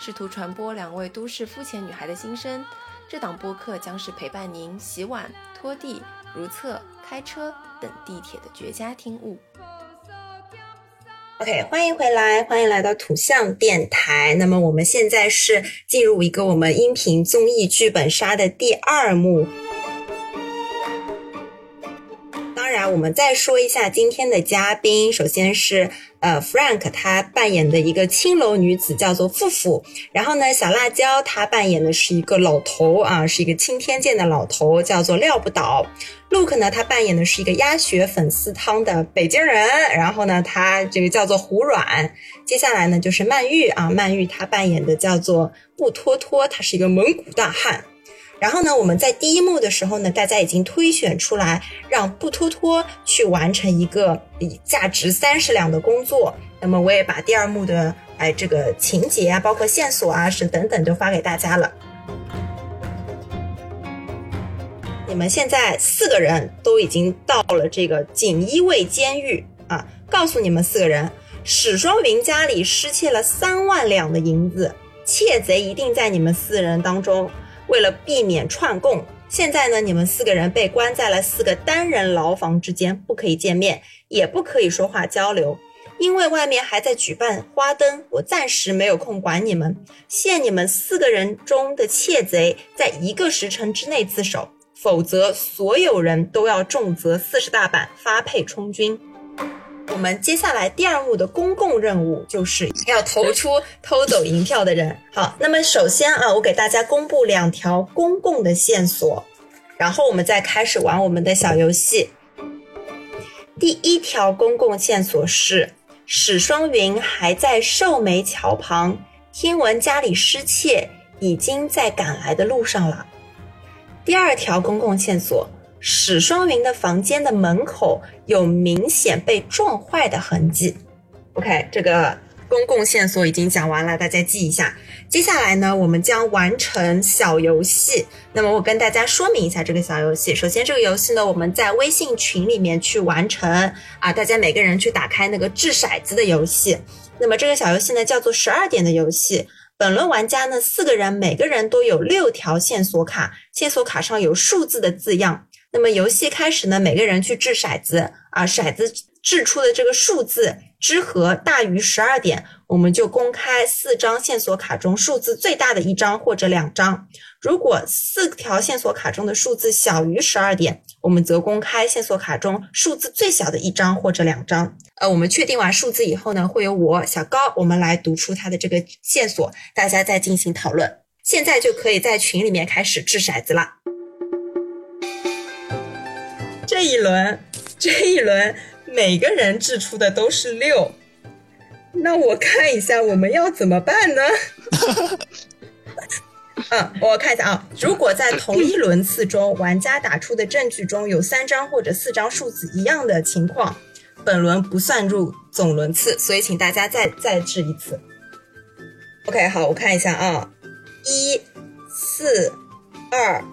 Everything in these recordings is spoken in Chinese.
试图传播两位都市肤浅女孩的心声。这档播客将是陪伴您洗碗、拖地、如厕、开车等地铁的绝佳听物。OK，欢迎回来，欢迎来到土象电台。那么我们现在是进入一个我们音频综艺剧本杀的第二幕。当然，我们再说一下今天的嘉宾。首先是呃，Frank，他扮演的一个青楼女子叫做富富。然后呢，小辣椒他扮演的是一个老头啊，是一个青天剑的老头，叫做廖不倒。Luke 呢，他扮演的是一个鸭血粉丝汤的北京人。然后呢，他这个叫做胡软。接下来呢，就是曼玉啊，曼玉她扮演的叫做布托托，他是一个蒙古大汉。然后呢，我们在第一幕的时候呢，大家已经推选出来，让布托托去完成一个价值三十两的工作。那么我也把第二幕的哎这个情节啊，包括线索啊，是等等都发给大家了。你们现在四个人都已经到了这个锦衣卫监狱啊，告诉你们四个人，史双云家里失窃了三万两的银子，窃贼一定在你们四人当中。为了避免串供，现在呢，你们四个人被关在了四个单人牢房之间，不可以见面，也不可以说话交流，因为外面还在举办花灯，我暂时没有空管你们。限你们四个人中的窃贼在一个时辰之内自首，否则所有人都要重责四十大板，发配充军。我们接下来第二幕的公共任务就是要投出偷走银票的人。好，那么首先啊，我给大家公布两条公共的线索，然后我们再开始玩我们的小游戏。第一条公共线索是史双云还在寿眉桥旁，听闻家里失窃，已经在赶来的路上了。第二条公共线索。史双云的房间的门口有明显被撞坏的痕迹。OK，这个公共线索已经讲完了，大家记一下。接下来呢，我们将完成小游戏。那么我跟大家说明一下这个小游戏。首先，这个游戏呢，我们在微信群里面去完成啊，大家每个人去打开那个掷骰子的游戏。那么这个小游戏呢，叫做十二点的游戏。本轮玩家呢，四个人，每个人都有六条线索卡，线索卡上有数字的字样。那么游戏开始呢，每个人去掷骰子啊，骰子掷出的这个数字之和大于十二点，我们就公开四张线索卡中数字最大的一张或者两张。如果四条线索卡中的数字小于十二点，我们则公开线索卡中数字最小的一张或者两张。呃，我们确定完数字以后呢，会由我小高我们来读出它的这个线索，大家再进行讨论。现在就可以在群里面开始掷骰子了。这一轮，这一轮每个人掷出的都是六，那我看一下我们要怎么办呢？嗯，我看一下啊，如果在同一轮次中，玩家打出的证据中有三张或者四张数字一样的情况，本轮不算入总轮次，所以请大家再再掷一次。OK，好，我看一下啊，一、四、二、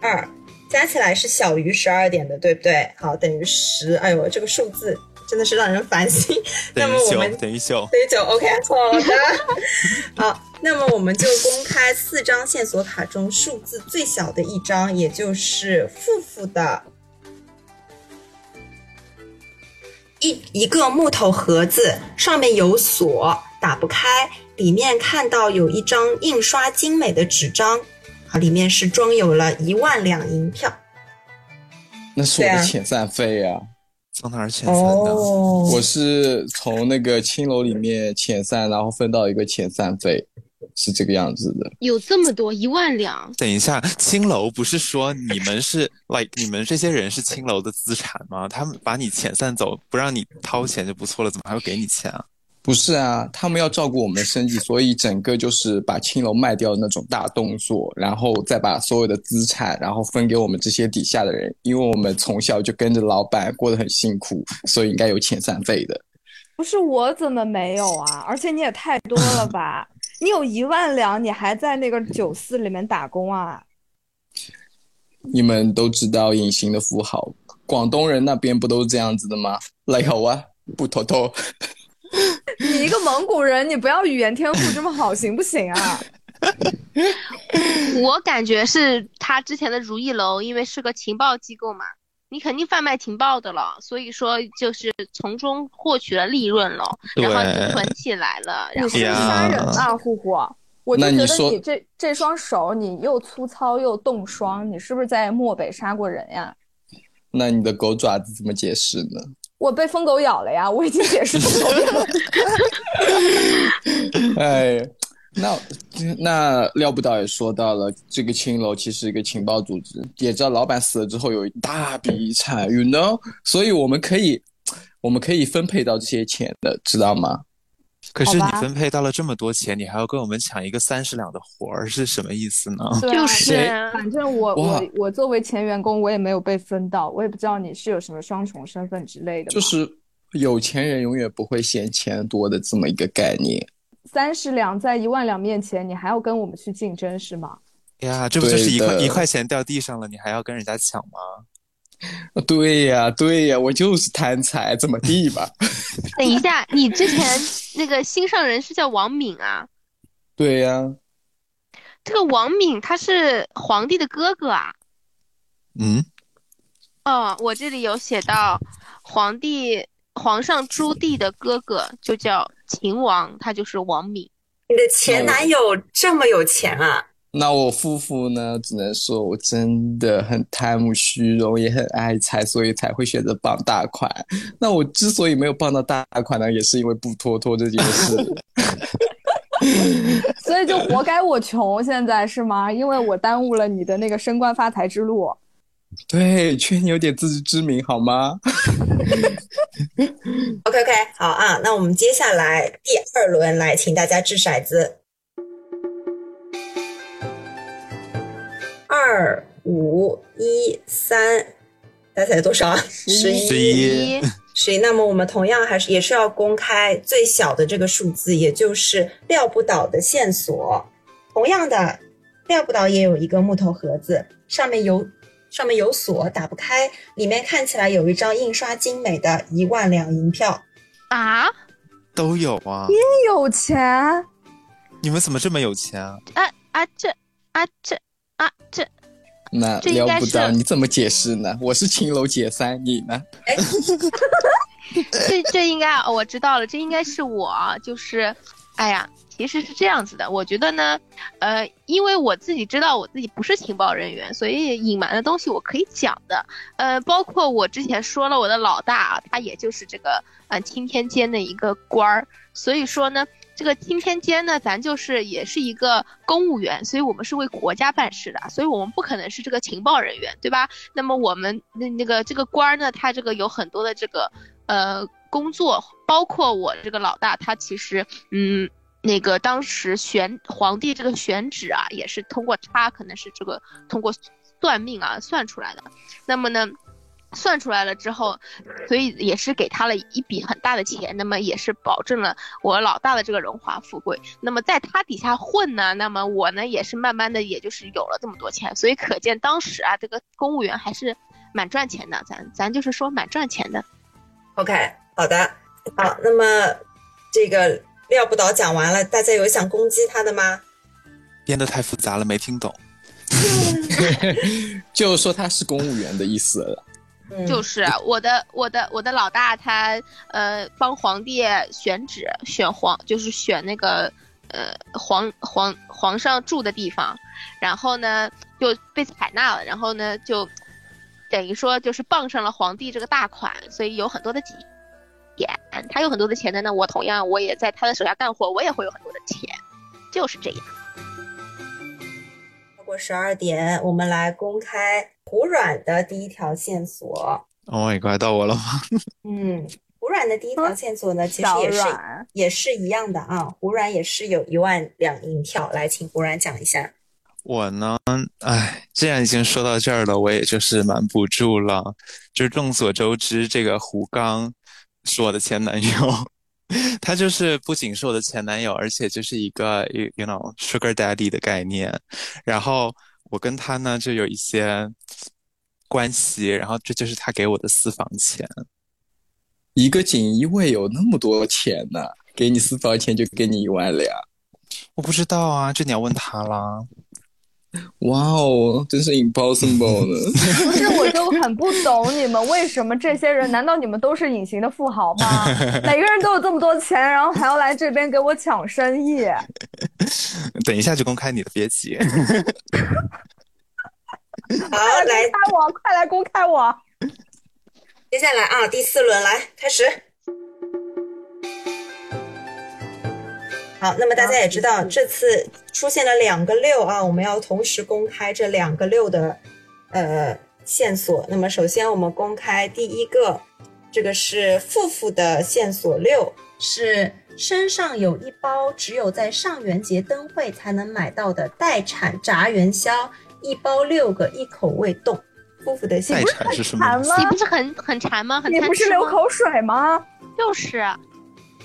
二。加起来是小于十二点的，对不对？好，等于十。哎呦，这个数字真的是让人烦心。那么我们等于九，等于九。OK，好的。好，那么我们就公开四张线索卡中数字最小的一张，也就是负负的。一一个木头盒子，上面有锁，打不开。里面看到有一张印刷精美的纸张。啊，里面是装有了一万两银票，那是我的遣散费呀，从哪儿遣散的？我是从那个青楼里面遣散，然后分到一个遣散费，是这个样子的。有这么多一万两？等一下，青楼不是说你们是 like 你们这些人是青楼的资产吗？他们把你遣散走，不让你掏钱就不错了，怎么还会给你钱啊？不是啊，他们要照顾我们的生计，所以整个就是把青楼卖掉的那种大动作，然后再把所有的资产，然后分给我们这些底下的人，因为我们从小就跟着老板过得很辛苦，所以应该有遣散费的。不是我怎么没有啊？而且你也太多了吧？你有一万两，你还在那个酒肆里面打工啊？你们都知道隐形的富豪，广东人那边不都是这样子的吗？来好啊，不偷偷。你一个蒙古人，你不要语言天赋这么好，行不行啊？我感觉是他之前的如意楼，因为是个情报机构嘛，你肯定贩卖情报的了，所以说就是从中获取了利润了，然后就囤起来了。然后你是杀人啊，呼呼！我就觉得你这这双手，你又粗糙又冻霜，你是不是在漠北杀过人呀？那你的狗爪子怎么解释呢？我被疯狗咬了呀！我已经解释不了。哎，那那廖不导也说到了，这个青楼其实一个情报组织，也知道老板死了之后有一大笔遗产，you know，所以我们可以我们可以分配到这些钱的，知道吗？可是你分配到了这么多钱，你还要跟我们抢一个三十两的活儿，是什么意思呢？就是，反正我我我作为前员工，我也没有被分到，我也不知道你是有什么双重身份之类的。就是有钱人永远不会嫌钱多的这么一个概念。三十两在一万两面前，你还要跟我们去竞争是吗？呀，这不就是一块一块钱掉地上了，你还要跟人家抢吗？对呀，对呀，我就是贪财，怎么地吧？等一下，你之前那个心上人是叫王敏啊？对呀。这个王敏他是皇帝的哥哥啊？嗯。哦，我这里有写到，皇帝皇上朱棣的哥哥就叫秦王，他就是王敏。你的前男友这么有钱啊？那我夫妇呢？只能说我真的很贪慕虚荣，也很爱财，所以才会选择傍大款。那我之所以没有傍到大款呢，也是因为不拖拖这件事。所以就活该我穷，现在是吗？因为我耽误了你的那个升官发财之路。对，劝你有点自知之明好吗？OK OK，好啊，那我们接下来第二轮来，请大家掷骰子。二五一三，大家猜多少啊？十一，十一。那么我们同样还是也是要公开最小的这个数字，也就是料不倒的线索。同样的，料不倒也有一个木头盒子，上面有上面有锁，打不开，里面看起来有一张印刷精美的一万两银票。啊？都有啊？也有钱？你们怎么这么有钱啊？啊啊这啊这。啊，这那聊不到，你怎么解释呢？我是青楼解散，你呢？这这应该我知道了，这应该是我，就是，哎呀，其实是这样子的。我觉得呢，呃，因为我自己知道我自己不是情报人员，所以隐瞒的东西我可以讲的。呃，包括我之前说了，我的老大他也就是这个呃青天监的一个官儿，所以说呢。这个钦天监呢，咱就是也是一个公务员，所以我们是为国家办事的，所以我们不可能是这个情报人员，对吧？那么我们那那个这个官呢，他这个有很多的这个呃工作，包括我这个老大，他其实嗯那个当时选皇帝这个选址啊，也是通过他可能是这个通过算命啊算出来的。那么呢？算出来了之后，所以也是给他了一笔很大的钱，那么也是保证了我老大的这个荣华富贵。那么在他底下混呢，那么我呢也是慢慢的，也就是有了这么多钱。所以可见当时啊，这个公务员还是蛮赚钱的，咱咱就是说蛮赚钱的。OK，好的，好，那么这个廖不倒讲完了，大家有想攻击他的吗？编的太复杂了，没听懂。就说他是公务员的意思了。就是我的我的我的老大，他呃帮皇帝选址，选皇就是选那个呃皇皇皇上住的地方，然后呢就被采纳了，然后呢就等于说就是傍上了皇帝这个大款，所以有很多的钱，他有很多的钱的呢，我同样我也在他的手下干活，我也会有很多的钱，就是这样。超过十二点，我们来公开。胡软的第一条线索，哦，也快到我了吗？嗯，胡软的第一条线索呢，其实也是也是一样的啊。胡软也是有一万两银票，来，请胡软讲一下。我呢，哎，既然已经说到这儿了，我也就是瞒不住了。就是众所周知，这个胡刚是我的前男友，他就是不仅是我的前男友，而且就是一个 you know sugar daddy 的概念。然后我跟他呢就有一些关系，然后这就是他给我的私房钱。一个锦衣卫有那么多钱呢？给你私房钱就给你一万两？我不知道啊，这你要问他啦。哇哦，真是 impossible 呢！不是，我就很不懂你们为什么这些人？难道你们都是隐形的富豪吗？每个人都有这么多钱，然后还要来这边给我抢生意？等一下就公开你的，别急。好，来，公开我，快来公开我。接下来啊，第四轮来开始。好，那么大家也知道，这次出现了两个六啊，我们要同时公开这两个六的呃线索。那么首先我们公开第一个，这个是富富的线索六，是身上有一包只有在上元节灯会才能买到的待产炸元宵，一包六个，一口未动。夫妇的心不是很馋吗？你不是很很馋吗？你不是流口水吗？就是，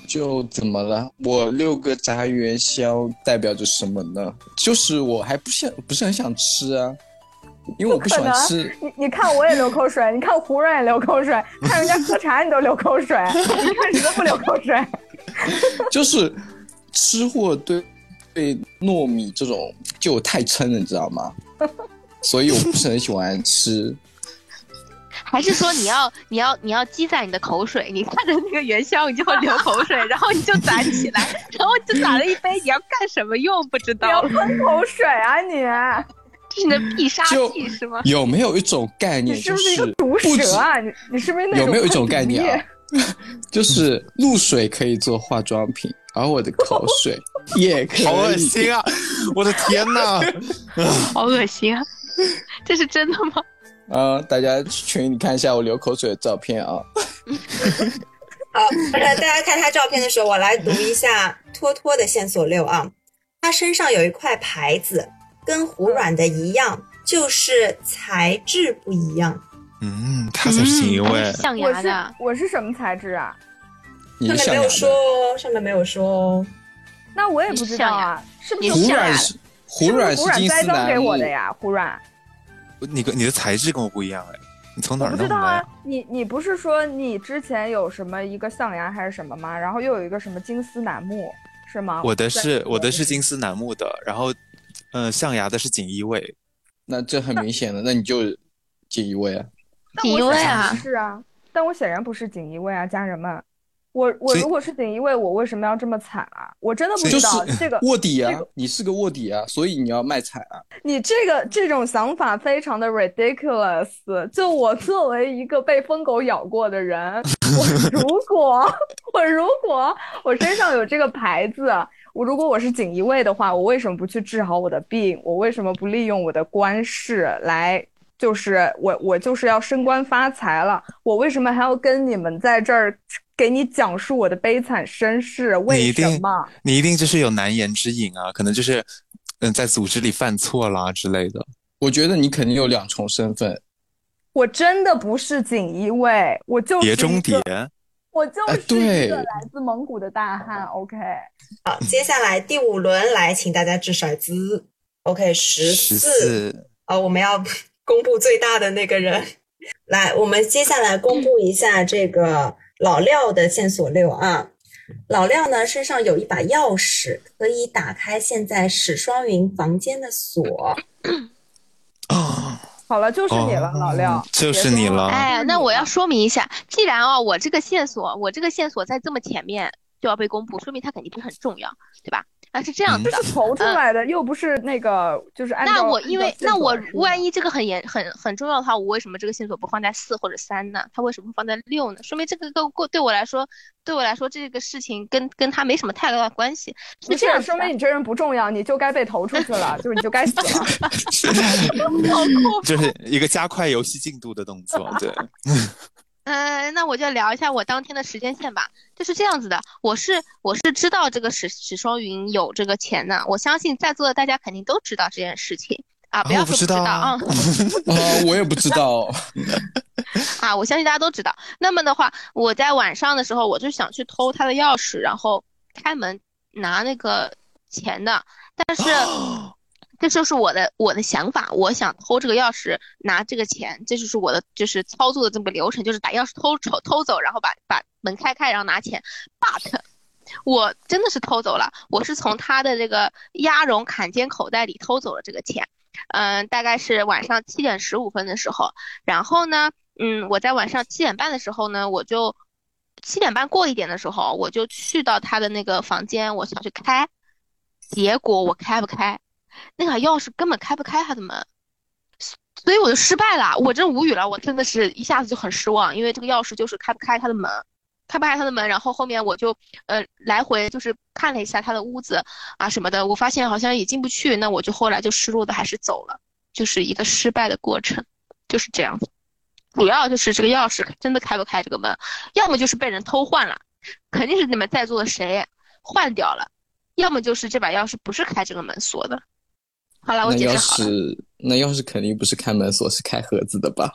就怎么了？我六个炸元宵代表着什么呢？就是我还不想不是很想吃啊，因为我不喜欢吃。你你看我也流口水，你看胡润也流口水，看人家喝茶你都流口水，你看你都不流口水。就是吃货对对糯米这种就太撑了，你知道吗？所以我不是很喜欢吃，还是说你要你要你要积攒你的口水？你看着那个元宵，你就会流口水，然后你就攒起来，然后就攒了一杯，你要干什么用？不知道。要喷口水啊你？这是你的必杀技是吗？有没有一种概念？你是不是一个毒蛇啊？你你是不是那有没有一种概念啊？就是露水可以做化妆品，而我的口水也可以。好恶心啊！我的天哪！好恶心啊！这是真的吗？啊，大家群里看一下我流口水的照片啊。好，大家看他照片的时候，我来读一下托托的线索六啊。他身上有一块牌子，跟胡软的一样，就是材质不一样。嗯，他才是因为象牙的。我是什么材质啊？上面没有说哦，上面没有说哦。那我也不知道啊，是不是胡软是？胡软是金丝楠给我的呀，胡软。你跟你的材质跟我不一样哎，你从哪儿弄的？不知道啊，你你不是说你之前有什么一个象牙还是什么吗？然后又有一个什么金丝楠木是吗？我的是我的是金丝楠木的，然后嗯，象牙的是锦衣卫。那这很明显的，那你就锦衣卫啊？锦衣卫啊？是啊，但我显然不是锦衣卫啊，家人们。我我如果是锦衣卫，我为什么要这么惨啊？我真的不知道这个卧底啊，你是个卧底啊，所以你要卖惨啊。你这个这种想法非常的 ridiculous。就我作为一个被疯狗咬过的人，我 如果我如果我身上有这个牌子，我如果我是锦衣卫的话，我为什么不去治好我的病？我为什么不利用我的官势来？就是我我就是要升官发财了，我为什么还要跟你们在这儿？给你讲述我的悲惨身世，为什么？你一定就是有难言之隐啊，可能就是，嗯，在组织里犯错啦之类的。我觉得你肯定有两重身份。我真的不是锦衣卫，我就是碟中谍，我就是一个来自蒙古的大汉。OK，好，接下来第五轮来，请大家掷骰子。OK，十四。啊，我们要公布最大的那个人。来，我们接下来公布一下这个。老廖的线索六啊，老廖呢身上有一把钥匙，可以打开现在史双云房间的锁。啊，好了，就是你了，老廖，就是你了。哎，那我要说明一下，既然哦，我这个线索，我这个线索在这么前面就要被公布，说明它肯定不是很重要，对吧？啊，是这样的，这是投出来的，又不是那个，就是按照。那我因为那我万一这个很严很很重要的话，我为什么这个线索不放在四或者三呢？他为什么会放在六呢？说明这个个过对我来说，对我来说这个事情跟跟他没什么太大的关系。是这样，说明你这人不重要，你就该被投出去了，就是你就该死了。就是一个加快游戏进度的动作，对。嗯，那我就聊一下我当天的时间线吧。就是这样子的，我是我是知道这个史史双云有这个钱的，我相信在座的大家肯定都知道这件事情啊，不要说不知道啊。啊，我也不知道。啊，我相信大家都知道。那么的话，我在晚上的时候，我就想去偷他的钥匙，然后开门拿那个钱的，但是。这就是我的我的想法，我想偷这个钥匙拿这个钱，这就是我的就是操作的这么个流程，就是把钥匙偷偷偷走，然后把把门开开，然后拿钱。But，我真的是偷走了，我是从他的这个鸭绒坎肩口袋里偷走了这个钱。嗯，大概是晚上七点十五分的时候，然后呢，嗯，我在晚上七点半的时候呢，我就七点半过一点的时候，我就去到他的那个房间，我想去开，结果我开不开。那把钥匙根本开不开他的门，所以我就失败了。我真无语了，我真的是一下子就很失望，因为这个钥匙就是开不开他的门，开不开他的门。然后后面我就呃来回就是看了一下他的屋子啊什么的，我发现好像也进不去。那我就后来就失落的还是走了，就是一个失败的过程，就是这样子。主要就是这个钥匙真的开不开这个门，要么就是被人偷换了，肯定是你们在座的谁换掉了，要么就是这把钥匙不是开这个门锁的。好了，我解释好了。那钥匙，那钥匙肯定不是开门锁，是开盒子的吧？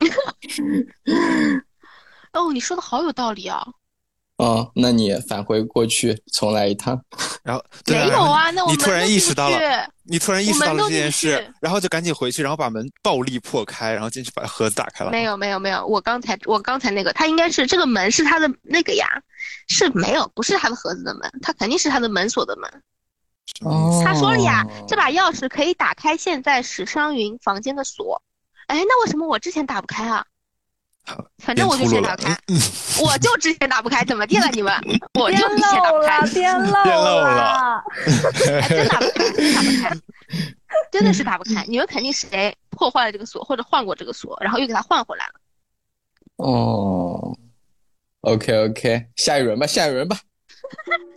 哦，你说的好有道理啊！哦，那你返回过去重来一趟。然后 没有啊？那我你突然意识到了，你突然意识到了这件事，然后就赶紧回去，然后把门暴力破开，然后进去把盒子打开了。没有，没有，没有。我刚才我刚才那个，他应该是这个门是他的那个呀？是没有，不是他的盒子的门，他肯定是他的门锁的门。他说了呀，这把钥匙可以打开现在史商云房间的锁。哎，那为什么我之前打不开啊？反正我就之前打不开，我就之前打不开，怎么地了你们？我就之前打不开，颠漏了，真打不开，真打不开，真的是打不开。你们肯定是谁破坏了这个锁，或者换过这个锁，然后又给他换回来了。哦，OK OK，下一轮吧，下一轮吧。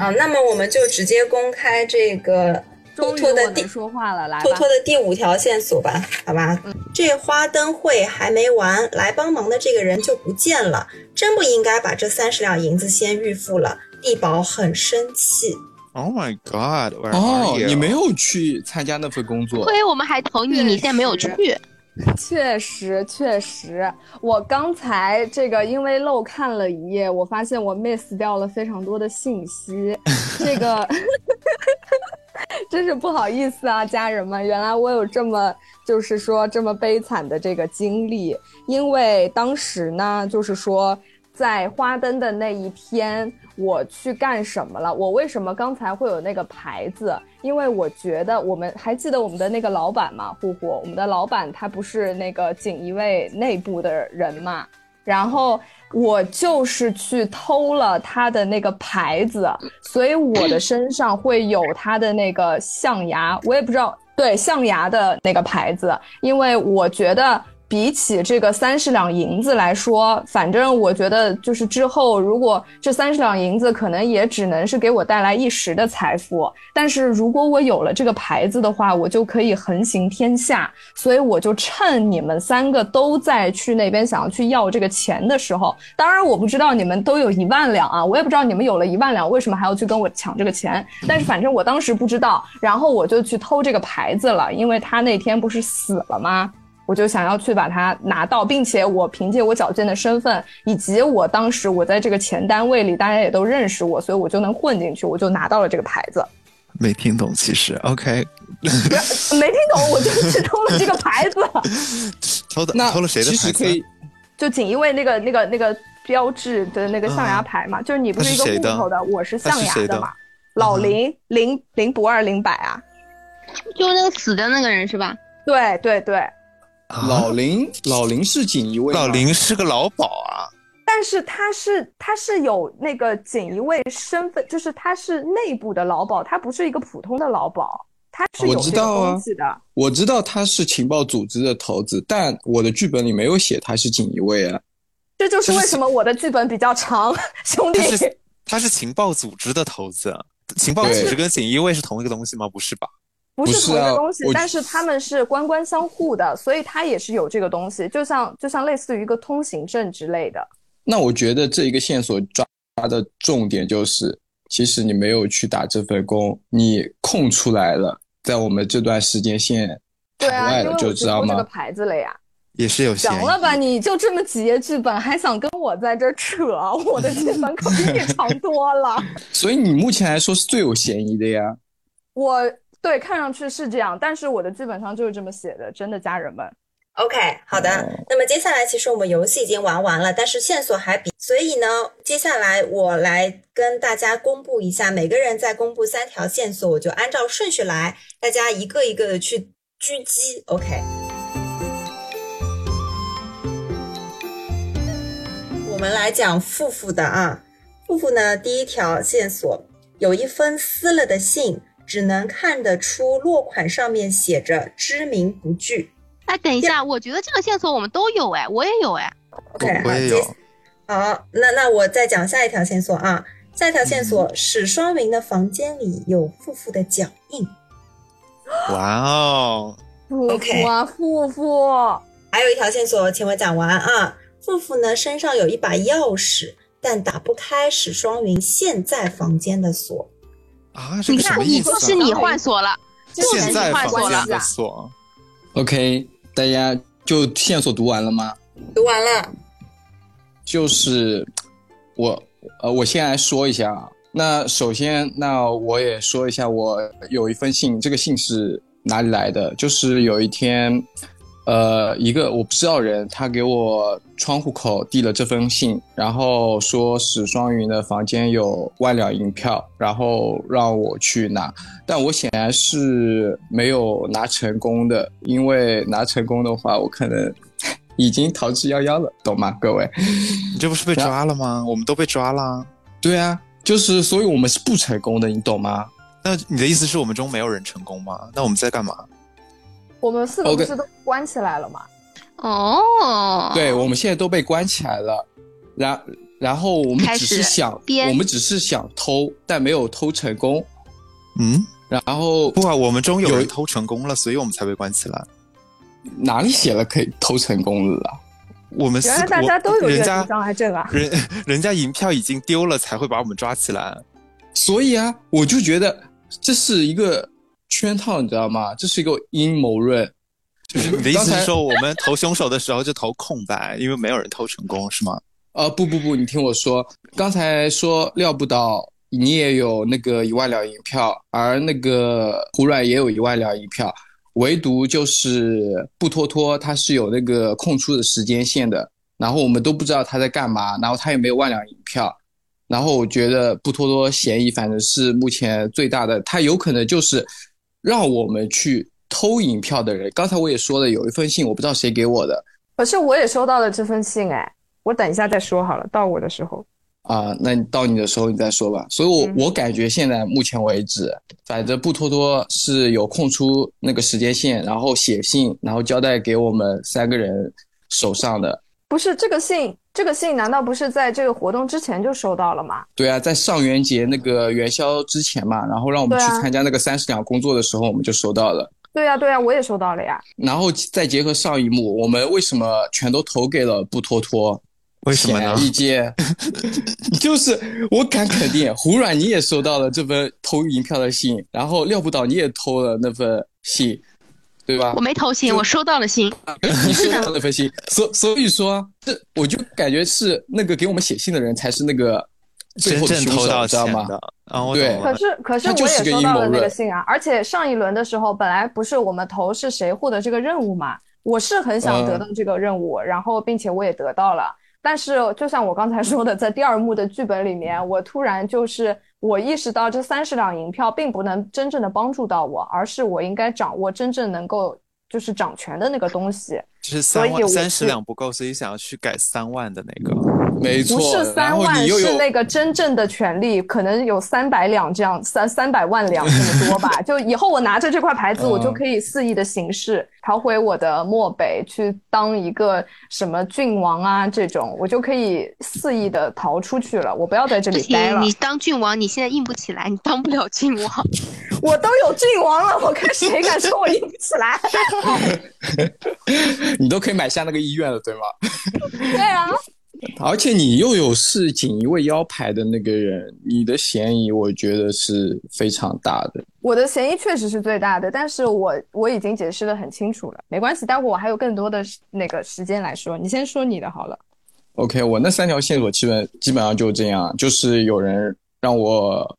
啊，那么我们就直接公开这个托托的第说话了，来托托的第五条线索吧，好吧？这花灯会还没完，来帮忙的这个人就不见了，真不应该把这三十两银子先预付了。地保很生气。Oh my god！哦，你没有去参加那份工作，亏我们还投你，你现在没有去。确实，确实，我刚才这个因为漏看了一页，我发现我 miss 掉了非常多的信息，这个 真是不好意思啊，家人们，原来我有这么就是说这么悲惨的这个经历，因为当时呢，就是说在花灯的那一天。我去干什么了？我为什么刚才会有那个牌子？因为我觉得我们还记得我们的那个老板嘛，呼呼，我们的老板他不是那个锦衣卫内部的人嘛，然后我就是去偷了他的那个牌子，所以我的身上会有他的那个象牙，我也不知道对象牙的那个牌子，因为我觉得。比起这个三十两银子来说，反正我觉得就是之后如果这三十两银子可能也只能是给我带来一时的财富，但是如果我有了这个牌子的话，我就可以横行天下。所以我就趁你们三个都在去那边想要去要这个钱的时候，当然我不知道你们都有一万两啊，我也不知道你们有了一万两为什么还要去跟我抢这个钱，但是反正我当时不知道，然后我就去偷这个牌子了，因为他那天不是死了吗？我就想要去把它拿到，并且我凭借我矫健的身份，以及我当时我在这个前单位里，大家也都认识我，所以我就能混进去，我就拿到了这个牌子。没听懂，其实 OK，没听懂，我就去偷了这个牌子。偷的那，偷了谁的牌子？就锦衣卫那个那个那个标志的那个象牙牌嘛，就是你不是一个户口的，我是象牙的嘛。老林林林不二林百啊，就那个死的那个人是吧？对对对。老林，老林是锦衣卫。老林是个老鸨啊，但是他是他是有那个锦衣卫身份，就是他是内部的老鸨，他不是一个普通的老鸨，他是有这个东西的。我知道他是情报组织的头子，但我的剧本里没有写他是锦衣卫啊。这就是为什么我的剧本比较长，兄弟。他是他是情报组织的头子，情报组织跟锦衣卫是同一个东西吗？不是吧？不是同一个东西，我但是他们是官官相护的，所以它也是有这个东西，就像就像类似于一个通行证之类的。那我觉得这一个线索抓的重点就是，其实你没有去打这份工，你空出来了，在我们这段时间线对啊，就我知道是这个？牌子了呀。也是有嫌疑。行了吧，你就这么几页剧本，还想跟我在这儿扯？我的剧本可比你长多了。所以你目前来说是最有嫌疑的呀。我对看上去是这样，但是我的剧本上就是这么写的，真的，家人们。OK，好的。那么接下来，其实我们游戏已经玩完了，但是线索还比，所以呢，接下来我来跟大家公布一下，每个人再公布三条线索，我就按照顺序来，大家一个一个的去狙击。OK。我们来讲富富的啊，富富呢，第一条线索有一封撕了的信，只能看得出落款上面写着“知名不具”。哎，等一下，我觉得这个线索我们都有哎，我也有哎。OK，我好，接也有。好，那那我再讲下一条线索啊。下一条线索，史双云的房间里有富富的脚印，哇哦，富 OK 富啊，富富，还有一条线索，请我讲完啊。富富呢身上有一把钥匙，但打不开史双云现在房间的锁。啊，这你看，已个什么意思是你换锁了，现在换锁了房间。的锁，OK，大家就线索读完了吗？读完了，就是我呃，我先来说一下啊。那首先，那我也说一下，我有一封信，这个信是哪里来的？就是有一天，呃，一个我不知道人，他给我窗户口递了这封信，然后说史双云的房间有万两银票，然后让我去拿，但我显然是没有拿成功的，因为拿成功的话，我可能已经逃之夭夭了，懂吗，各位？你这不是被抓了吗？我们都被抓了。对啊，就是所以我们是不成功的，你懂吗？那你的意思是我们中没有人成功吗？那我们在干嘛？我们四个不是都关起来了吗？哦，对，我们现在都被关起来了，然然后我们只是想，我们只是想偷，但没有偷成功。嗯，然后不啊，我们中有有人偷成功了，所以我们才被关起来。哪里写了可以偷成功了啦？我们四原来大家都有人家障碍症啊！人人家银票已经丢了，才会把我们抓起来。所以啊，我就觉得这是一个圈套，你知道吗？这是一个阴谋论。就是你的意思是说，我们投凶手的时候就投空白，因为没有人投成功，是吗？呃，不不不，你听我说，刚才说料不到你也有那个一万两银票，而那个胡软也有一万两银票，唯独就是布托托他是有那个空出的时间线的，然后我们都不知道他在干嘛，然后他也没有万两银票，然后我觉得布托托嫌疑反正是目前最大的，他有可能就是让我们去偷银票的人。刚才我也说了，有一封信我不知道谁给我的，可是我也收到了这封信，哎，我等一下再说好了，到我的时候。啊，那你到你的时候你再说吧。所以我，嗯我感觉现在目前为止，反正布托托是有空出那个时间线，然后写信，然后交代给我们三个人手上的。不是这个信，这个信难道不是在这个活动之前就收到了吗？对啊，在上元节那个元宵之前嘛，然后让我们去参加那个三十两工作的时候，我们就收到了。对呀、对呀、我也收到了呀。然后再结合上一幕，我们为什么全都投给了不拖拖？为什么呢显而？易见，就是我敢肯定，胡软你也收到了这份投银票的信，然后料不到你也偷了那份信，对吧我？没投信，我收到了信。你收到了那份信，所所以说，这我就感觉是那个给我们写信的人才是那个最真后的凶手，正偷到知道吗？钱的啊，我对可。是可是我也收到了那个信啊，而且上一轮的时候，本来不是我们投是谁获得这个任务嘛，我是很想得嗯到这个任务，然后并且我也得到了。但是就像我刚才说的，在第二幕的剧本里面，我突然就是我意识到这三十两银票并不能真正的帮助到我，而是我应该掌握真正能够就是掌权的那个东西。就是三万三十两不够，所以想要去改三万的那个。没错，不是三万，是那个真正的权利，可能有三百两这样，三三百万两这么多吧。就以后我拿着这块牌子，我就嗯可以肆意的行事，逃回我的漠北，去当一个什么郡王啊这种，我就可以肆意的逃出去了。我不要在这里待了，，你当郡王，你现在硬不起来，你当不了郡王。我都有郡王了，我看谁敢说我硬不起来？你都可以买下那个医院了，对吗？对啊，而且你又有是锦衣卫腰牌的那个人，你的嫌疑我觉得是非常大的。我的嫌疑确实是最大的，但是我我已经解释的很清楚了，没关系，待会我还有更多的时那个时间来说，你先说你的好了。OK，我那三条线索基本基本上就这样，就是有人让我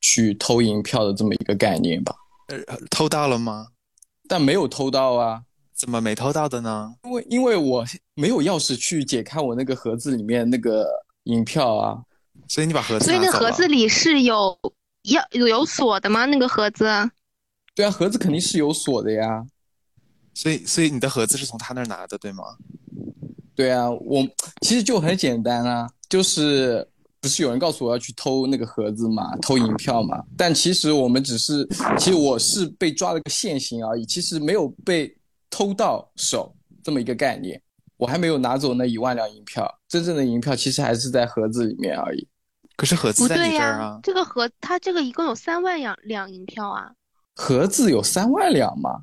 去偷银票的这么一个概念吧，呃偷到了吗？但没有偷到啊，怎么没偷到的呢？因为因为我没有钥匙去解开我那个盒子里面那个银票啊。所以你把盒子所以那盒子里是有要有有锁的吗？那个盒子？对啊，盒子肯定是有锁的呀。所以所以你的盒子是从他那儿拿的，对吗？对啊，我其实就很简单啊，就是不是有人告诉我要去偷那个盒子嘛，偷银票嘛？但其实我们只是，其实我是被抓了个现行而已，其实没有被偷到手这么一个概念。我还没有拿走那一万两银票，真正的银票其实还是在盒子里面而已。可是盒子在不对呀、你这儿啊。这个盒它这个一共有三万两两银票啊。盒子有三万两吗？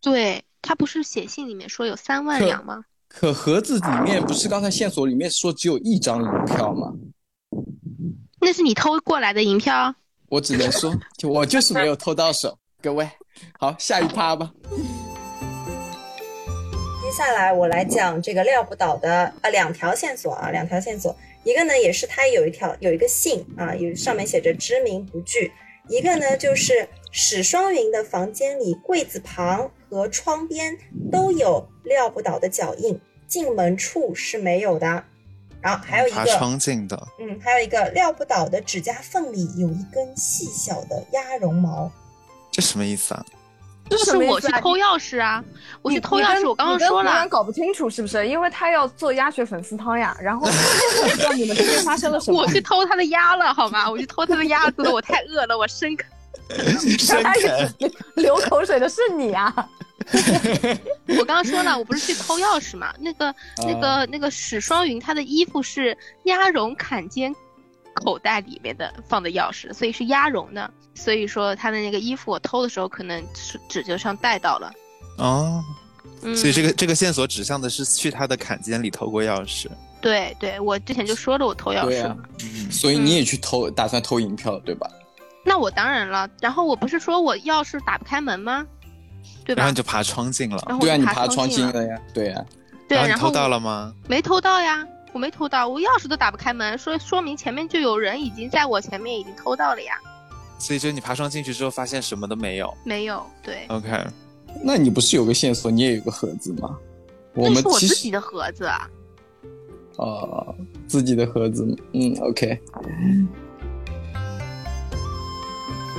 对，他不是写信里面说有三万两吗？可盒子里面不是刚才线索里面说只有一张银票吗？那是你偷过来的银票。我只能说，就我就是没有偷到手。各位，好，下一趴吧。接下来我来讲这个料不倒的呃两条线索啊，两条线索，一个呢也是他有一条有一个信啊，有上面写着知名不具，一个呢就是史双云的房间里柜子旁和窗边都有料不倒的脚印，进门处是没有的。然后还有一爬个，窗进的，嗯，还有一个料不倒的指甲缝里有一根细小的鸭绒毛。这什么意思啊？就是我去偷钥匙啊！我去偷钥匙，我刚刚说了搞不清楚是不是？因为他要做鸭血粉丝汤呀，然后 我不知道你们之间发生了什么我。去偷他的鸭了，好吗？我去偷他的鸭子了，我太饿了，我生啃。深他啃，流口水的是你啊！我刚刚说了，我不是去偷钥匙嘛？那个、那个、那个史双云，他的衣服是鸭绒坎肩口袋里面的放的钥匙，所以是鸭绒的。所以说他的那个衣服，我偷的时候可能是指甲上带到了。哦，嗯，所以这个这个线索指向的是去他的坎肩里偷过钥匙。对对，我之前就说了，我偷钥匙。对啊，嗯，所以你也去偷，打算偷银票对吧？那我当然了，然后我不是说我钥匙打不开门吗？对吧然后你？就爬窗进了。对啊，你爬窗窗进了。呀，对呀。对，然后偷到了吗？没偷到呀，我没偷到，我钥匙都打不开门，说说明前面就有人已经在我前面已经偷到了呀。所以就你爬窗进去之后，发现什么都没有。没有，对，OK，那你不是有个线索，你也有个盒子吗？我那是我们自己的盒子啊。哦自己的盒子，嗯，OK，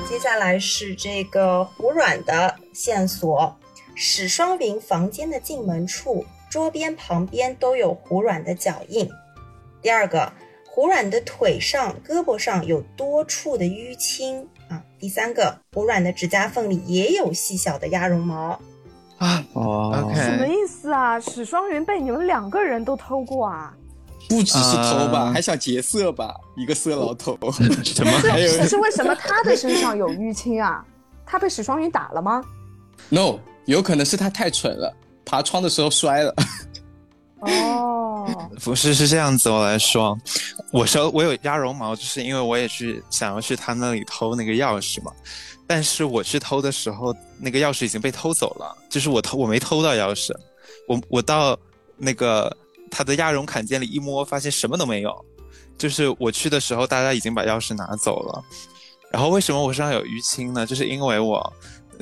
接下来是这个胡软的线索，史双云房间的进门处，桌边旁边都有胡软的脚印。第二个，胡软的腿上、胳膊上有多处的淤青啊。第三个，胡软的指甲缝里也有细小的鸭绒毛。啊哦什么意思啊？史双云被你们两个人都偷过啊？不只是偷吧，呃还想劫色吧？一个色老头，什么？还有可是为什么他的身上有淤青啊？他被史双云打了吗？no，有可能是他太蠢了，爬窗的时候摔了。哦，不是，是这样子。我来说，我说我有鸭绒毛，就是因为我也去想要去他那里偷那个钥匙嘛。但是我去偷的时候，那个钥匙已经被偷走了，就是我偷我没偷到钥匙，我我到那个他的鸭绒坎肩里一摸，发现什么都没有。就是我去的时候，大家已经把钥匙拿走了。然后为什么我身上有淤青呢？就是因为我，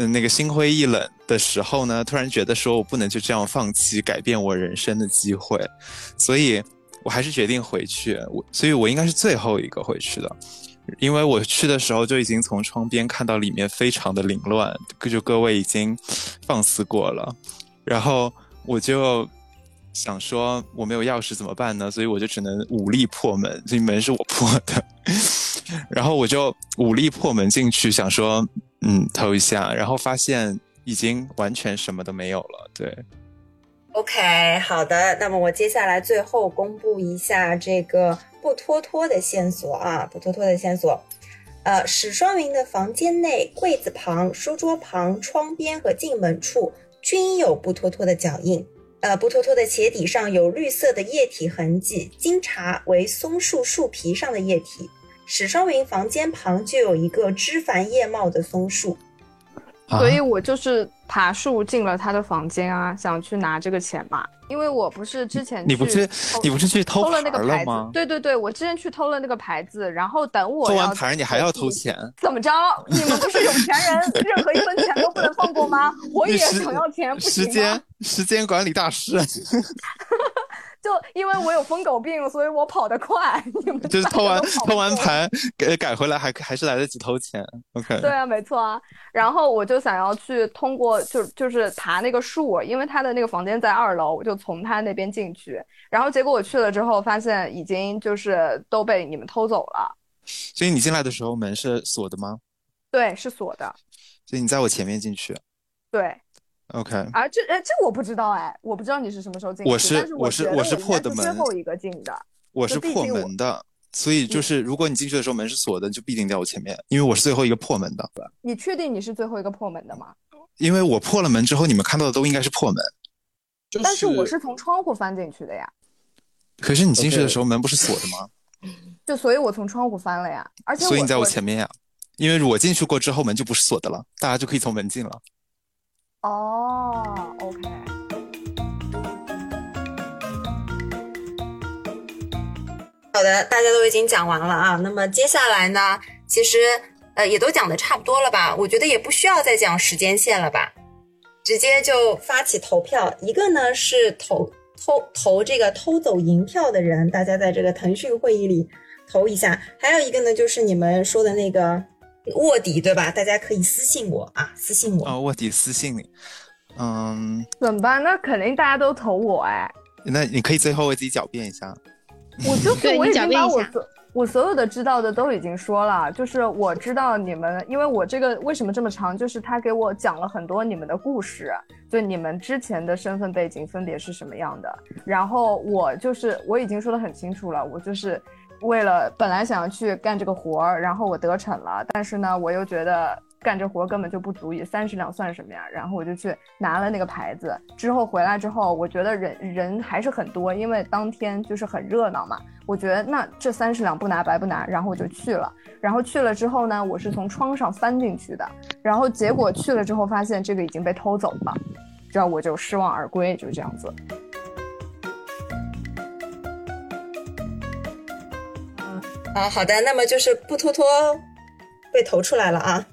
嗯，那个心灰意冷的时候呢，突然觉得说我不能就这样放弃改变我人生的机会，所以我还是决定回去。我，所以我应该是最后一个回去的，因为我去的时候就已经从窗边看到里面非常的凌乱，就各位已经放肆过了，然后我就想说我没有钥匙怎么办呢？所以我就只能武力破门，所以门是我破的。然后我就武力破门进去，想说嗯偷一下，然后发现已经完全什么都没有了。对，OK，好的，那么我接下来最后公布一下这个不脱脱的线索啊，不脱脱的线索。呃，史双云的房间内，柜子旁、书桌旁、窗边和进门处均有不脱脱的脚印。呃，不脱脱的鞋底上有绿色的液体痕迹，经查为松树树皮上的液体。史双云房间旁就有一个枝繁叶茂的松树。啊所以我就是爬树进了他的房间啊，想去拿这个钱嘛。因为我不是之前你不去是你不是去偷偷了那个牌牌子吗？对对对，我之前去偷了那个牌子，然后等我偷完牌你还要偷钱？怎么着？你们不是有钱人，任何一分钱都不能放过吗？我也想要钱，不时间？时间管理大师，就因为我有疯狗病，所以我跑得快。你们就是偷完偷完过牌改改回来还还是来得及偷钱。OK，对啊，没错啊。然后我就想要去通过就就是爬那个树，因为他的那个房间在二楼，我就从他那边进去。然后结果我去了之后，发现已经就是都被你们偷走了。所以你进来的时候门是锁的吗？对，是锁的。所以你在我前面进去。对，OK，啊，这哎这我不知道哎，我不知道你是什么时候进去，我是我是我是我应该破的门最后一个进的。我是破门的，所以就是如果你进去的时候门是锁的，你就必定在我前面，因为我是最后一个破门的。你确定你是最后一个破门的吗？因为我破了门之后，你们看到的都应该是破门。就但是我是从窗户翻进去的呀，可是你进去的时候门不是锁的吗？就所以我从窗户翻了呀。而且所以你在我我前面呀。因为我进去过之后门就不是锁的了，大家就可以从门进了。哦，OK。好的，大家都已经讲完了啊。那么接下来呢，其实呃也都讲的差不多了吧？我觉得也不需要再讲时间线了吧，直接就发起投票。一个呢是投投投这个偷走银票的人，大家在这个腾讯会议里投一下；还有一个呢就是你们说的那个卧底，对吧？大家可以私信我啊，私信我。啊、卧底私信你，嗯，怎么办？那肯定大家都投我哎！那你可以最后为自己狡辩一下。我就 是我已经把我所我所有的知道的都已经说了，就是我知道你们，因为我这个为什么这么长，就是他给我讲了很多你们的故事，就你们之前的身份背景分别是什么样的，然后我就是我已经说的很清楚了，我就是为了本来想要去干这个活儿，然后我得逞了，但是呢，我又觉得干这活儿根本就不足以，三十两算什么呀？然后我就去拿了那个牌子，之后回来之后，我觉得人人还是很多，因为当天就是很热闹嘛。我觉得那这三十两不拿白不拿，然后我就去了。然后去了之后呢，我是从窗上翻进去的，然后结果去了之后发现这个已经被偷走了，这样我就失望而归，就这样子。啊，好的，那么就是不拖拖被投出来了啊。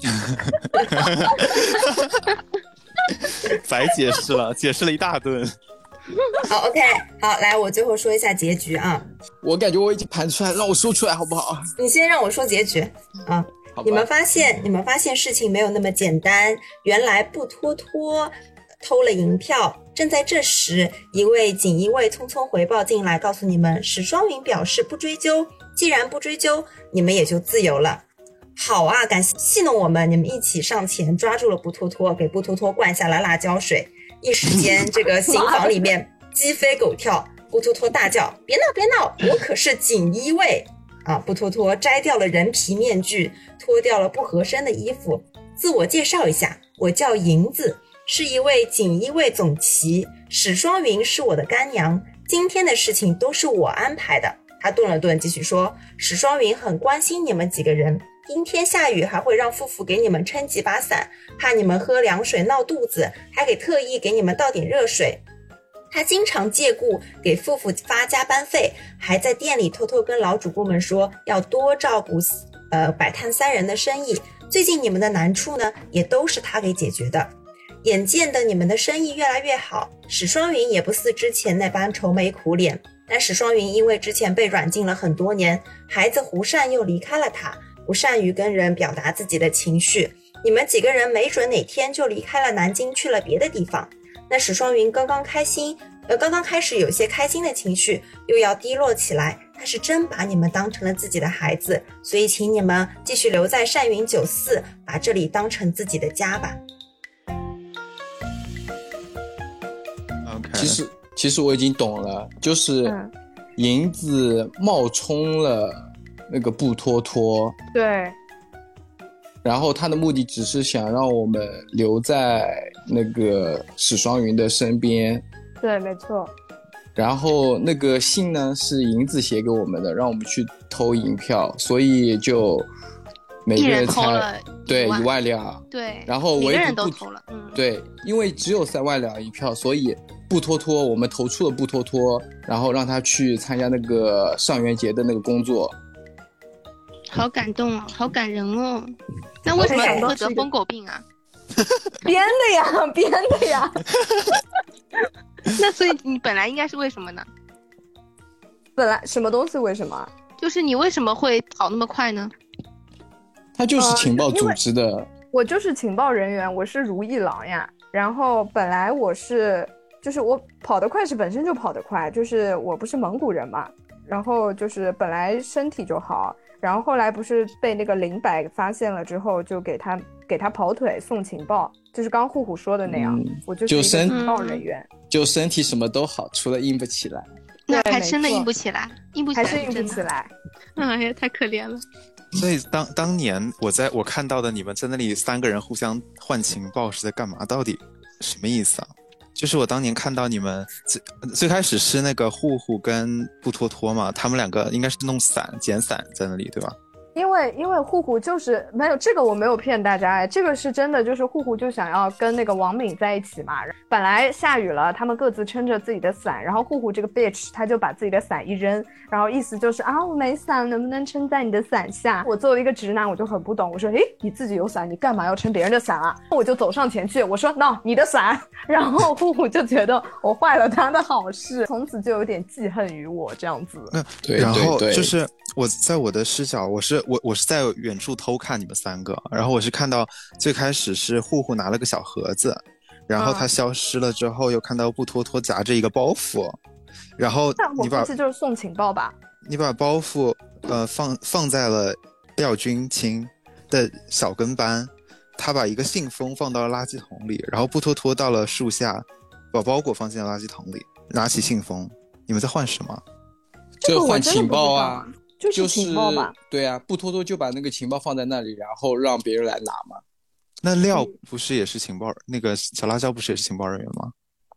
白解释了，解释了一大顿。好，OK，好，来，我最后说一下结局啊。我感觉我已经盘出来，让我说出来好不好？你先让我说结局啊。你们发现，你们发现事情没有那么简单。原来不拖拖偷了银票。正在这时，一位锦衣卫匆匆回报进来，告诉你们史双云表示不追究。既然不追究，你们也就自由了。好啊，敢戏弄我们，你们一起上前抓住了布托托，给布托托灌下了辣椒水。一时间，这个刑房里面鸡飞狗跳。布托托大叫：“别闹，别闹！我可是锦衣卫！”啊，布托托摘掉了人皮面具，脱掉了不合身的衣服，自我介绍一下，我叫银子，是一位锦衣卫总旗，史双云是我的干娘，今天的事情都是我安排的。他顿了顿，继续说：“史双云很关心你们几个人，阴天下雨还会让夫妇给你们撑几把伞，怕你们喝凉水闹肚子，还给特意给你们倒点热水。他经常借故给夫妇发加班费，还在店里偷偷跟老主顾们说要多照顾呃摆摊三人的生意。最近你们的难处呢，也都是他给解决的。眼见的你们的生意越来越好，史双云也不似之前那般愁眉苦脸。但史双云因为之前被软禁了很多年，孩子胡善又离开了他，不善于跟人表达自己的情绪。你们几个人没准哪天就离开了南京，去了别的地方。那史双云刚刚开心，呃，刚刚开始有些开心的情绪，又要低落起来。他是真把你们当成了自己的孩子，所以请你们继续留在善云九四，把这里当成自己的家吧。OK，其实其实我已经懂了，就是嗯银子冒充了那个布托托，对，然后他的目的只是想让我们留在那个史双云的身边。对，没错。然后那个信呢是银子写给我们的，让我们去偷银票，所以就每个人才偷了对一万两。对，然后唯每个人独不都投了，嗯，对，因为只有三万两一票，所以布托托我们投出了布托托，然后让他去参加那个上元节的那个工作。好感动哦，好感人哦。那为什么你会得疯狗病啊？编的呀，编的呀。那所以你本来应该是为什么呢？本来什么东西？为什么？就是你为什么会跑那么快呢？他就是呃情报组织的，我就是情报人员，我是如意郎呀。然后本来我是，就是我跑得快是本身就跑得快，就是我不是蒙古人嘛，然后就是本来身体就好，然后后来不是被那个林柏发现了之后，就给他给他跑腿送情报，就是刚虎虎说的那样，嗯我就就是身情报人员，就身体什么都好，除了硬不起来。那还真的硬不起来，硬不起来还是硬不真的。起来。哎呀，太可怜了。所以当当年我在我看到的你们在那里三个人互相换情报是在干嘛？到底什么意思啊？就是我当年看到你们最最开始是那个护护跟布托托嘛，他们两个应该是弄伞捡伞在那里对吧？因为因为户户就是没有这个，我没有骗大家哎，这个是真的，就是户户就想要跟那个王敏在一起嘛。本来下雨了，他们各自撑着自己的伞，然后户户这个 bitch 他就把自己的伞一扔，然后意思就是啊我没伞，能不能撑在你的伞下？我作为一个直男，我就很不懂，我说诶你自己有伞，你干嘛要撑别人的伞啊？我就走上前去，我说 no 你的伞，然后户户就觉得我坏了他的好事，从此就有点记恨于我这样子。那对然后对对就是我在我的视角，我是我我是在远处偷看你们三个，然后我是看到最开始是户户拿了个小盒子，然后他嗯消失了之后，又看到布托托夹着一个包袱，然后你把估计就是送情报吧。你把包袱呃放放在了廖军清的小跟班，他把一个信封放到了垃圾桶里，然后布托托到了树下，把包裹放进了垃圾桶里，拿起信封，你们在换什么？这换情报啊，就是情报嘛。对啊，布托托就把那个情报放在那里，然后让别人来拿嘛。那廖不是也是情报？那个小辣椒不是也是情报人员吗？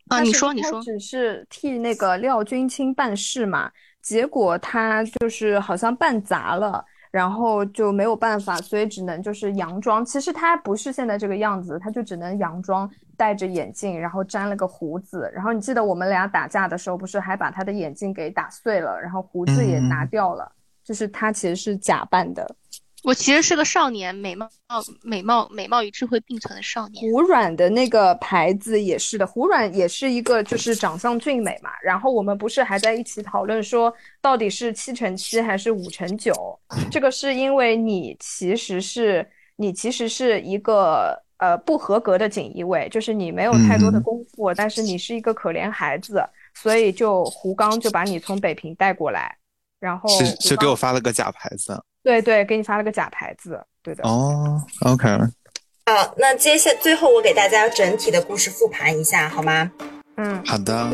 啊，你说，你说，只是替那个廖军清办事嘛，结果他就是好像办砸了，然后就没有办法，所以只能就是佯装。其实他不是现在这个样子，他就只能佯装，戴着眼镜，然后粘了个胡子。然后你记得我们俩打架的时候，不是还把他的眼镜给打碎了，然后胡子也拿嗯掉了，就是他其实是假扮的。我其实是个少年，美貌、美貌、美貌与智慧并存的少年。胡软的那个牌子也是的，胡软也是一个就是长相俊美嘛。然后我们不是还在一起讨论说到底是七乘七还是五乘九？这个是因为你其实是你其实是一个呃不合格的锦衣卫，就是你没有太多的嗯功夫，但是你是一个可怜孩子，所以就胡刚就把你从北平带过来，然后是是给我发了个假牌子。对对，给你发了个假牌子，对的。哦，OK，好，那接下最后我给大家整体的故事复盘一下，好吗？嗯，好的。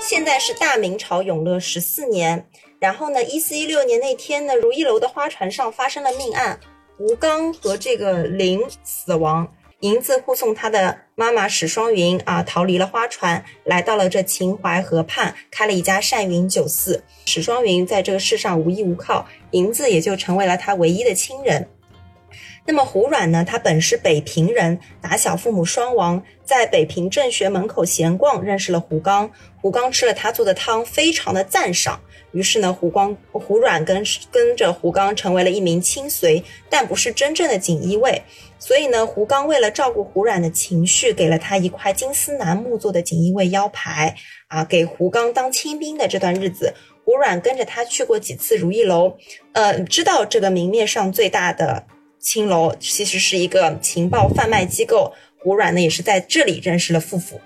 现在是大明朝永乐十四年，然后呢，一四一六年那天呢，如意楼的花船上发生了命案，吴刚和这个林死亡，银子护送他的妈妈史双云啊逃离了花船，来到了这秦淮河畔，开了一家善云酒肆。史双云在这个世上无依无靠，银子也就成为了他唯一的亲人。那么胡软呢？他本是北平人，打小父母双亡，在北平正学门口闲逛，认识了胡刚。胡刚吃了他做的汤，非常的赞赏。于是呢，胡光胡软跟跟着胡刚成为了一名亲随，但不是真正的锦衣卫。所以呢，胡刚为了照顾胡软的情绪，给了他一块金丝楠木做的锦衣卫腰牌啊，给胡刚当亲兵的这段日子，胡软跟着他去过几次如意楼，呃，知道这个明面上最大的青楼其实是一个情报贩卖机构。吴软呢也是在这里认识了富富。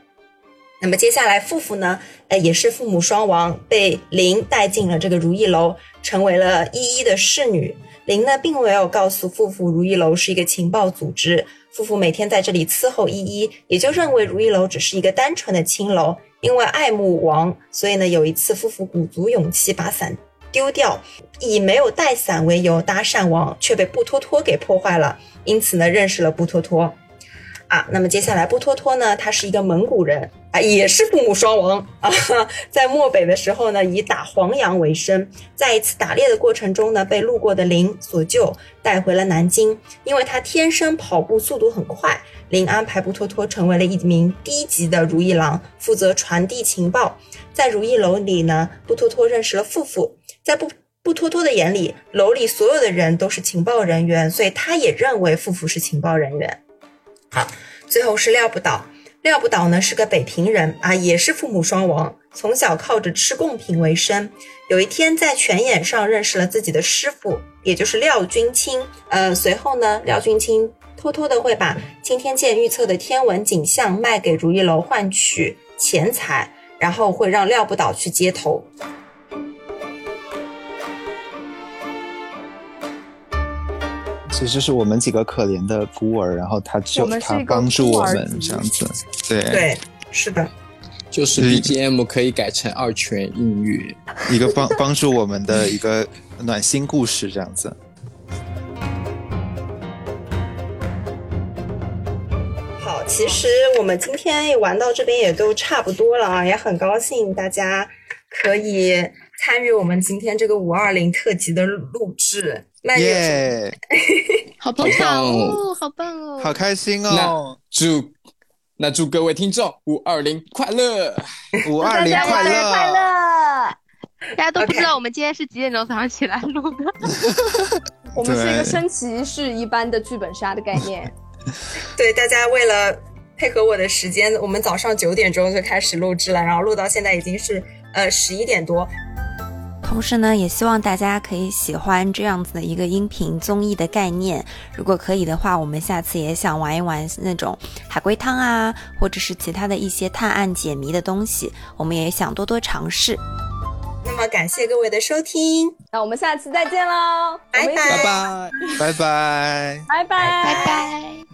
那么接下来，富富呢，呃，也是父母双亡，被林带进了这个如意楼，成为了依依的侍女。林呢，并没有告诉富富如意楼是一个情报组织。富富每天在这里伺候依依，也就认为如意楼只是一个单纯的青楼。因为爱慕王，所以呢，有一次富富鼓足勇气把伞丢掉，以没有带伞为由搭讪王，却被布托托给破坏了。因此呢，认识了布托托。啊，那么接下来布托托呢，他是一个蒙古人啊，也是父母双亡 啊，在漠北的时候呢，以打黄羊为生，在一次打猎的过程中呢，被路过的林所救，带回了南京。因为他天生跑步速度很快，林安排布托托成为了一名低级的如意郎，负责传递情报。在如意楼里呢，布托托认识了富富，在不不托托的眼里，楼里所有的人都是情报人员，所以他也认为富富是情报人员。好，最后是廖不倒。廖不倒呢是个北平人啊，也是父母双亡，从小靠着吃贡品为生。有一天在泉眼上认识了自己的师傅，也就是廖君清。呃，随后呢，廖君清偷偷的会把青天剑预测的天文景象卖给如意楼换取钱财，然后会让廖不倒去接头。其实是我们几个可怜的孤儿，然后他就他帮助我们这样子，对对，是的，就是 BGM 可以改成二泉映月，一个帮帮助我们的一个暖心故事这样子。好，其实我们今天玩到这边也都差不多了啊，也很高兴大家可以参与我们今天这个五二零特辑的录制。耶！好棒哦，好棒哦，好开心哦！那祝那祝各位听众五二零快乐，五二零快乐快乐！大家都不知道我们今天是几点钟早上起来录的。我们是一个升旗式一般的剧本杀的概念。对，大家为了配合我的时间，我们早上九点钟就开始录制了，然后录到现在已经是呃十一点多。同时呢，也希望大家可以喜欢这样子的一个音频综艺的概念。如果可以的话，我们下次也想玩一玩那种海龟汤啊，或者是其他的一些探案解谜的东西，我们也想多多尝试。那么感谢各位的收听，那我们下次再见喽，拜拜拜拜拜拜拜拜拜拜。